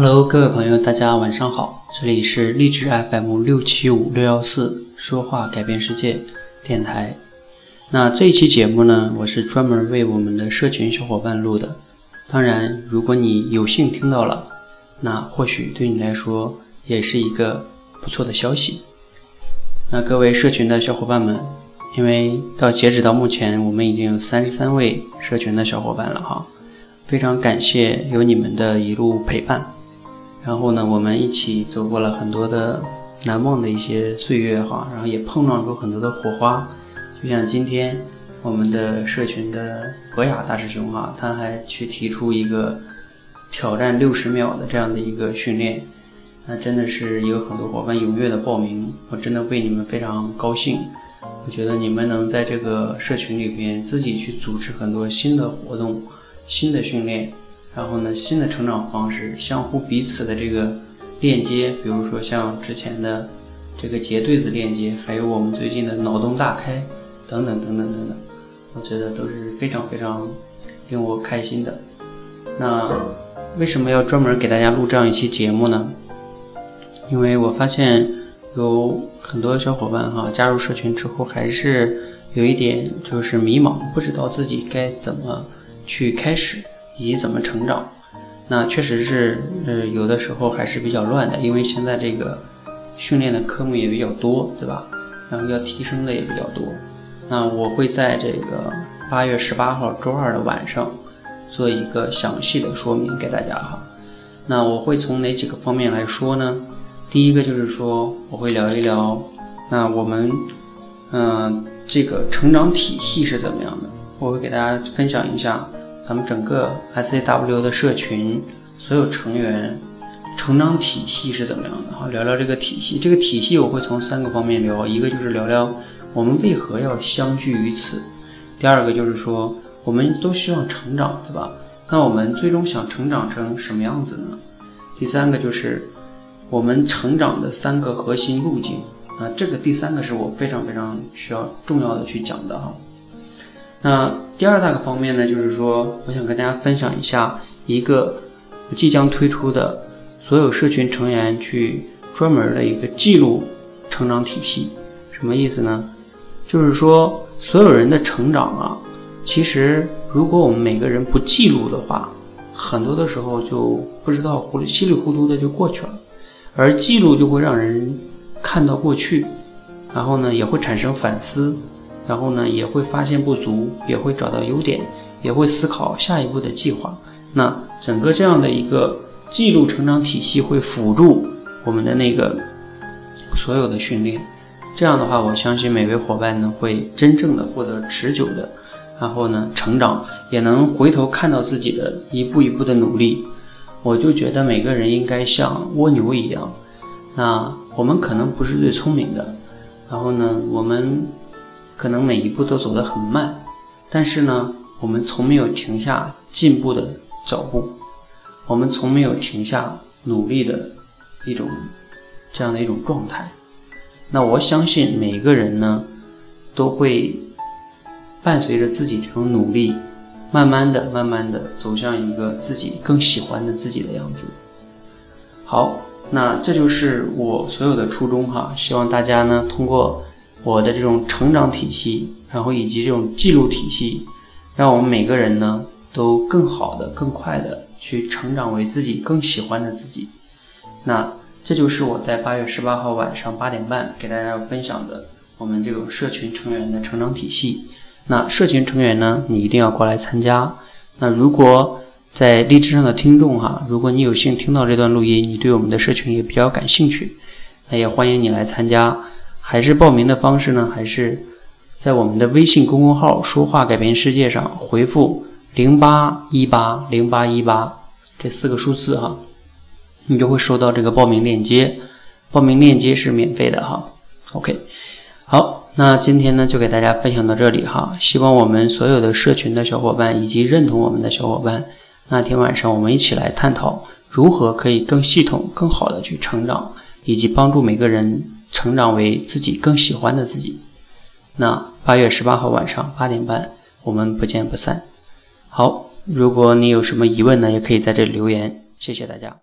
Hello，各位朋友，大家晚上好，这里是励志 FM 六七五六幺四说话改变世界电台。那这一期节目呢，我是专门为我们的社群小伙伴录的。当然，如果你有幸听到了，那或许对你来说也是一个不错的消息。那各位社群的小伙伴们，因为到截止到目前，我们已经有三十三位社群的小伙伴了哈，非常感谢有你们的一路陪伴。然后呢，我们一起走过了很多的难忘的一些岁月哈，然后也碰撞出很多的火花。就像今天我们的社群的博雅大师兄哈，他还去提出一个挑战六十秒的这样的一个训练，那真的是有很多伙伴踊跃的报名，我真的为你们非常高兴。我觉得你们能在这个社群里边自己去组织很多新的活动、新的训练。然后呢，新的成长方式，相互彼此的这个链接，比如说像之前的这个结对子链接，还有我们最近的脑洞大开，等等等等等等，我觉得都是非常非常令我开心的。那为什么要专门给大家录这样一期节目呢？因为我发现有很多小伙伴哈，加入社群之后还是有一点就是迷茫，不知道自己该怎么去开始。以及怎么成长，那确实是，呃，有的时候还是比较乱的，因为现在这个训练的科目也比较多，对吧？然后要提升的也比较多。那我会在这个八月十八号周二的晚上做一个详细的说明给大家哈。那我会从哪几个方面来说呢？第一个就是说，我会聊一聊，那我们，嗯，这个成长体系是怎么样的？我会给大家分享一下。咱们整个 S A W 的社群所有成员成长体系是怎么样的？哈，聊聊这个体系。这个体系我会从三个方面聊，一个就是聊聊我们为何要相聚于此；第二个就是说我们都希望成长，对吧？那我们最终想成长成什么样子呢？第三个就是我们成长的三个核心路径啊，这个第三个是我非常非常需要重要的去讲的哈。那第二大个方面呢，就是说，我想跟大家分享一下一个即将推出的所有社群成员去专门的一个记录成长体系。什么意思呢？就是说，所有人的成长啊，其实如果我们每个人不记录的话，很多的时候就不知道糊里稀里糊涂的就过去了。而记录就会让人看到过去，然后呢，也会产生反思。然后呢，也会发现不足，也会找到优点，也会思考下一步的计划。那整个这样的一个记录成长体系会辅助我们的那个所有的训练。这样的话，我相信每位伙伴呢会真正的获得持久的，然后呢成长，也能回头看到自己的一步一步的努力。我就觉得每个人应该像蜗牛一样，那我们可能不是最聪明的，然后呢我们。可能每一步都走得很慢，但是呢，我们从没有停下进步的脚步，我们从没有停下努力的一种这样的一种状态。那我相信每个人呢，都会伴随着自己这种努力，慢慢的、慢慢的走向一个自己更喜欢的自己的样子。好，那这就是我所有的初衷哈，希望大家呢通过。我的这种成长体系，然后以及这种记录体系，让我们每个人呢都更好的、更快的去成长为自己更喜欢的自己。那这就是我在八月十八号晚上八点半给大家要分享的我们这个社群成员的成长体系。那社群成员呢，你一定要过来参加。那如果在荔枝上的听众哈，如果你有幸听到这段录音，你对我们的社群也比较感兴趣，那也欢迎你来参加。还是报名的方式呢？还是在我们的微信公众号“说话改变世界”上回复零八一八零八一八这四个数字哈，你就会收到这个报名链接。报名链接是免费的哈。OK，好，那今天呢就给大家分享到这里哈。希望我们所有的社群的小伙伴以及认同我们的小伙伴，那天晚上我们一起来探讨如何可以更系统、更好的去成长，以及帮助每个人。成长为自己更喜欢的自己。那八月十八号晚上八点半，我们不见不散。好，如果你有什么疑问呢，也可以在这里留言。谢谢大家。